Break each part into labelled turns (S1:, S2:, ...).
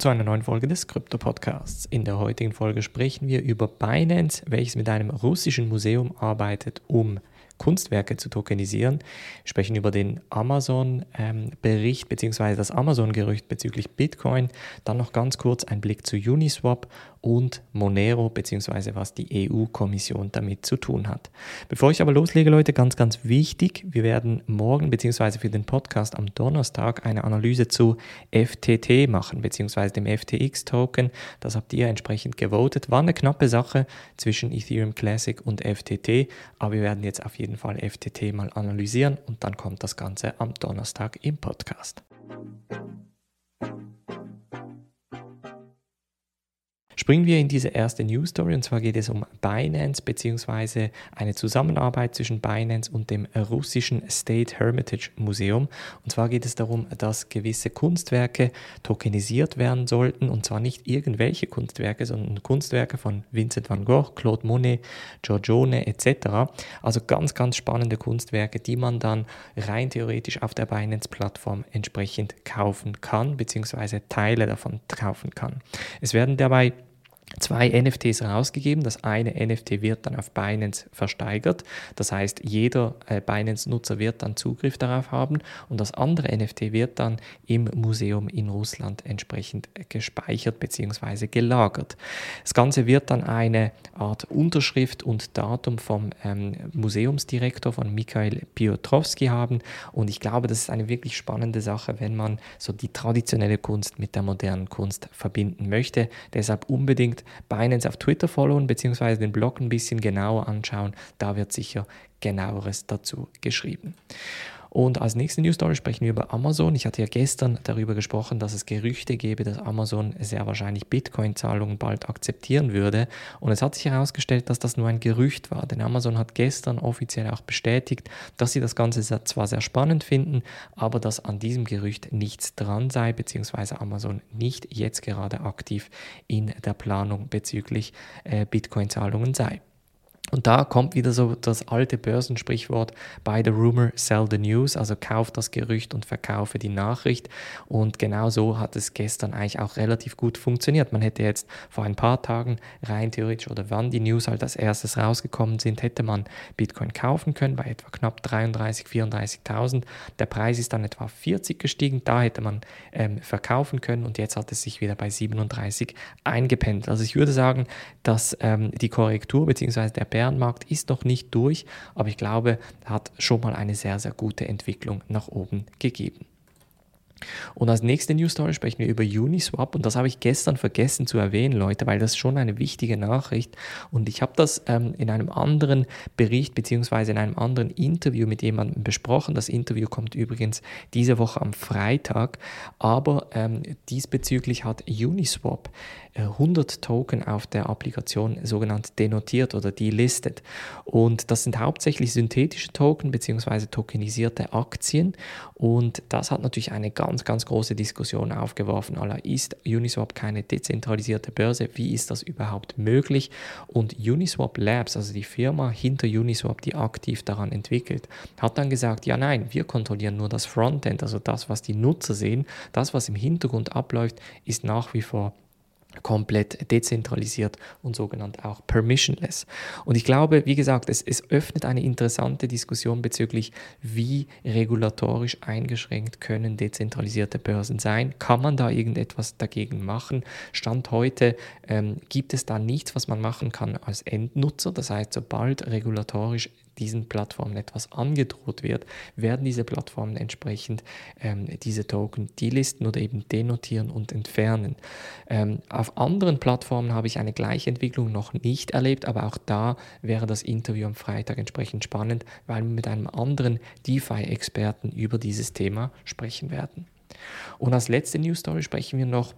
S1: zu einer neuen Folge des Krypto Podcasts. In der heutigen Folge sprechen wir über Binance, welches mit einem russischen Museum arbeitet, um Kunstwerke zu tokenisieren. Wir sprechen über den Amazon-Bericht bzw. das Amazon-Gerücht bezüglich Bitcoin. Dann noch ganz kurz ein Blick zu Uniswap und Monero bzw. was die EU-Kommission damit zu tun hat. Bevor ich aber loslege, Leute, ganz, ganz wichtig, wir werden morgen bzw. für den Podcast am Donnerstag eine Analyse zu FTT machen bzw. dem FTX-Token. Das habt ihr entsprechend gewotet. War eine knappe Sache zwischen Ethereum Classic und FTT, aber wir werden jetzt auf jeden Fall FTT mal analysieren und dann kommt das Ganze am Donnerstag im Podcast. Springen wir in diese erste News Story und zwar geht es um Binance bzw. eine Zusammenarbeit zwischen Binance und dem russischen State Hermitage Museum. Und zwar geht es darum, dass gewisse Kunstwerke tokenisiert werden sollten und zwar nicht irgendwelche Kunstwerke, sondern Kunstwerke von Vincent van Gogh, Claude Monet, Giorgione etc. Also ganz, ganz spannende Kunstwerke, die man dann rein theoretisch auf der Binance-Plattform entsprechend kaufen kann bzw. Teile davon kaufen kann. Es werden dabei zwei NFTs rausgegeben. Das eine NFT wird dann auf Binance versteigert. Das heißt, jeder äh, Binance-Nutzer wird dann Zugriff darauf haben und das andere NFT wird dann im Museum in Russland entsprechend gespeichert bzw. gelagert. Das Ganze wird dann eine Art Unterschrift und Datum vom ähm, Museumsdirektor von Mikhail Piotrowski haben und ich glaube, das ist eine wirklich spannende Sache, wenn man so die traditionelle Kunst mit der modernen Kunst verbinden möchte. Deshalb unbedingt Binance auf Twitter folgen bzw. den Blog ein bisschen genauer anschauen. Da wird sicher genaueres dazu geschrieben. Und als nächste News Story sprechen wir über Amazon. Ich hatte ja gestern darüber gesprochen, dass es Gerüchte gäbe, dass Amazon sehr wahrscheinlich Bitcoin-Zahlungen bald akzeptieren würde. Und es hat sich herausgestellt, dass das nur ein Gerücht war. Denn Amazon hat gestern offiziell auch bestätigt, dass sie das Ganze zwar sehr spannend finden, aber dass an diesem Gerücht nichts dran sei, beziehungsweise Amazon nicht jetzt gerade aktiv in der Planung bezüglich äh, Bitcoin-Zahlungen sei. Und da kommt wieder so das alte Börsensprichwort, buy the rumor, sell the news, also kauf das Gerücht und verkaufe die Nachricht. Und genau so hat es gestern eigentlich auch relativ gut funktioniert. Man hätte jetzt vor ein paar Tagen rein theoretisch oder wann die News halt als erstes rausgekommen sind, hätte man Bitcoin kaufen können bei etwa knapp 33, 34.000. Der Preis ist dann etwa 40 gestiegen, da hätte man ähm, verkaufen können und jetzt hat es sich wieder bei 37 eingependelt. Also ich würde sagen, dass ähm, die Korrektur bzw. der Bärenmarkt ist noch nicht durch, aber ich glaube, hat schon mal eine sehr, sehr gute Entwicklung nach oben gegeben. Und als nächste News Story sprechen wir über Uniswap. Und das habe ich gestern vergessen zu erwähnen, Leute, weil das ist schon eine wichtige Nachricht. Und ich habe das ähm, in einem anderen Bericht beziehungsweise in einem anderen Interview mit jemandem besprochen. Das Interview kommt übrigens diese Woche am Freitag, aber ähm, diesbezüglich hat Uniswap 100 äh, Token auf der Applikation sogenannt denotiert oder delistet. Und das sind hauptsächlich synthetische Token beziehungsweise tokenisierte Aktien. Und das hat natürlich eine ganz ganz, ganz große Diskussion aufgeworfen. Aller ist Uniswap keine dezentralisierte Börse? Wie ist das überhaupt möglich? Und Uniswap Labs, also die Firma hinter Uniswap, die aktiv daran entwickelt, hat dann gesagt, ja nein, wir kontrollieren nur das Frontend, also das, was die Nutzer sehen. Das, was im Hintergrund abläuft, ist nach wie vor komplett dezentralisiert und sogenannt auch permissionless. Und ich glaube, wie gesagt, es, es öffnet eine interessante Diskussion bezüglich, wie regulatorisch eingeschränkt können dezentralisierte Börsen sein. Kann man da irgendetwas dagegen machen? Stand heute ähm, gibt es da nichts, was man machen kann als Endnutzer. Das heißt, sobald regulatorisch diesen Plattformen etwas angedroht wird, werden diese Plattformen entsprechend ähm, diese Token delisten oder eben denotieren und entfernen. Ähm, auf anderen Plattformen habe ich eine gleiche Entwicklung noch nicht erlebt, aber auch da wäre das Interview am Freitag entsprechend spannend, weil wir mit einem anderen DeFi-Experten über dieses Thema sprechen werden. Und als letzte News Story sprechen wir noch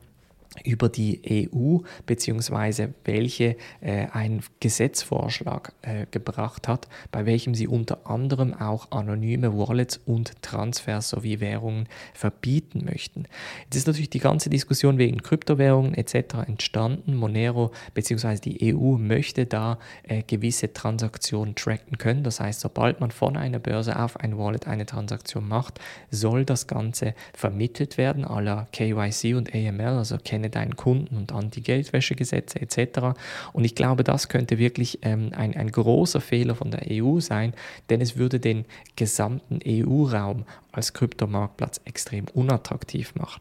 S1: über die EU beziehungsweise welche äh, ein Gesetzvorschlag äh, gebracht hat, bei welchem sie unter anderem auch anonyme Wallets und Transfers sowie Währungen verbieten möchten. Jetzt ist natürlich die ganze Diskussion wegen Kryptowährungen etc. entstanden. Monero beziehungsweise die EU möchte da äh, gewisse Transaktionen tracken können. Das heißt, sobald man von einer Börse auf ein Wallet eine Transaktion macht, soll das Ganze vermittelt werden, la KYC und AML, also K kenne deinen Kunden und Anti-Geldwäschegesetze etc. Und ich glaube, das könnte wirklich ähm, ein, ein großer Fehler von der EU sein, denn es würde den gesamten EU-Raum als Kryptomarktplatz extrem unattraktiv machen.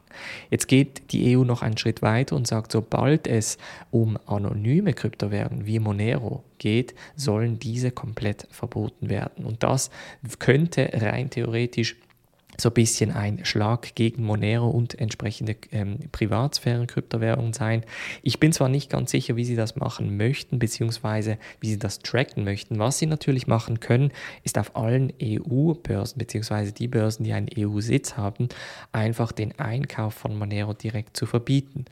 S1: Jetzt geht die EU noch einen Schritt weiter und sagt, sobald es um anonyme Kryptowährungen wie Monero geht, sollen diese komplett verboten werden. Und das könnte rein theoretisch so ein bisschen ein Schlag gegen Monero und entsprechende ähm, Privatsphären-Kryptowährungen sein. Ich bin zwar nicht ganz sicher, wie sie das machen möchten, beziehungsweise wie sie das tracken möchten. Was sie natürlich machen können, ist auf allen EU-Börsen, beziehungsweise die Börsen, die einen EU-Sitz haben, einfach den Einkauf von Monero direkt zu verbieten.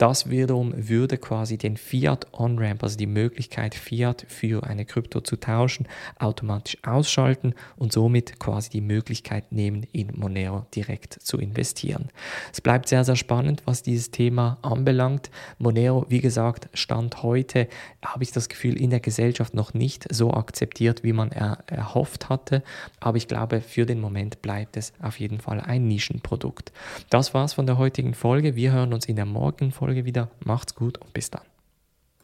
S1: Das wiederum würde quasi den Fiat On-Ramp, also die Möglichkeit, Fiat für eine Krypto zu tauschen, automatisch ausschalten und somit quasi die Möglichkeit nehmen, in Monero direkt zu investieren. Es bleibt sehr, sehr spannend, was dieses Thema anbelangt. Monero, wie gesagt, Stand heute, habe ich das Gefühl, in der Gesellschaft noch nicht so akzeptiert, wie man er, erhofft hatte. Aber ich glaube, für den Moment bleibt es auf jeden Fall ein Nischenprodukt. Das war's von der heutigen Folge. Wir hören uns in der morgigen Folge Folge wieder. Macht's gut und bis dann.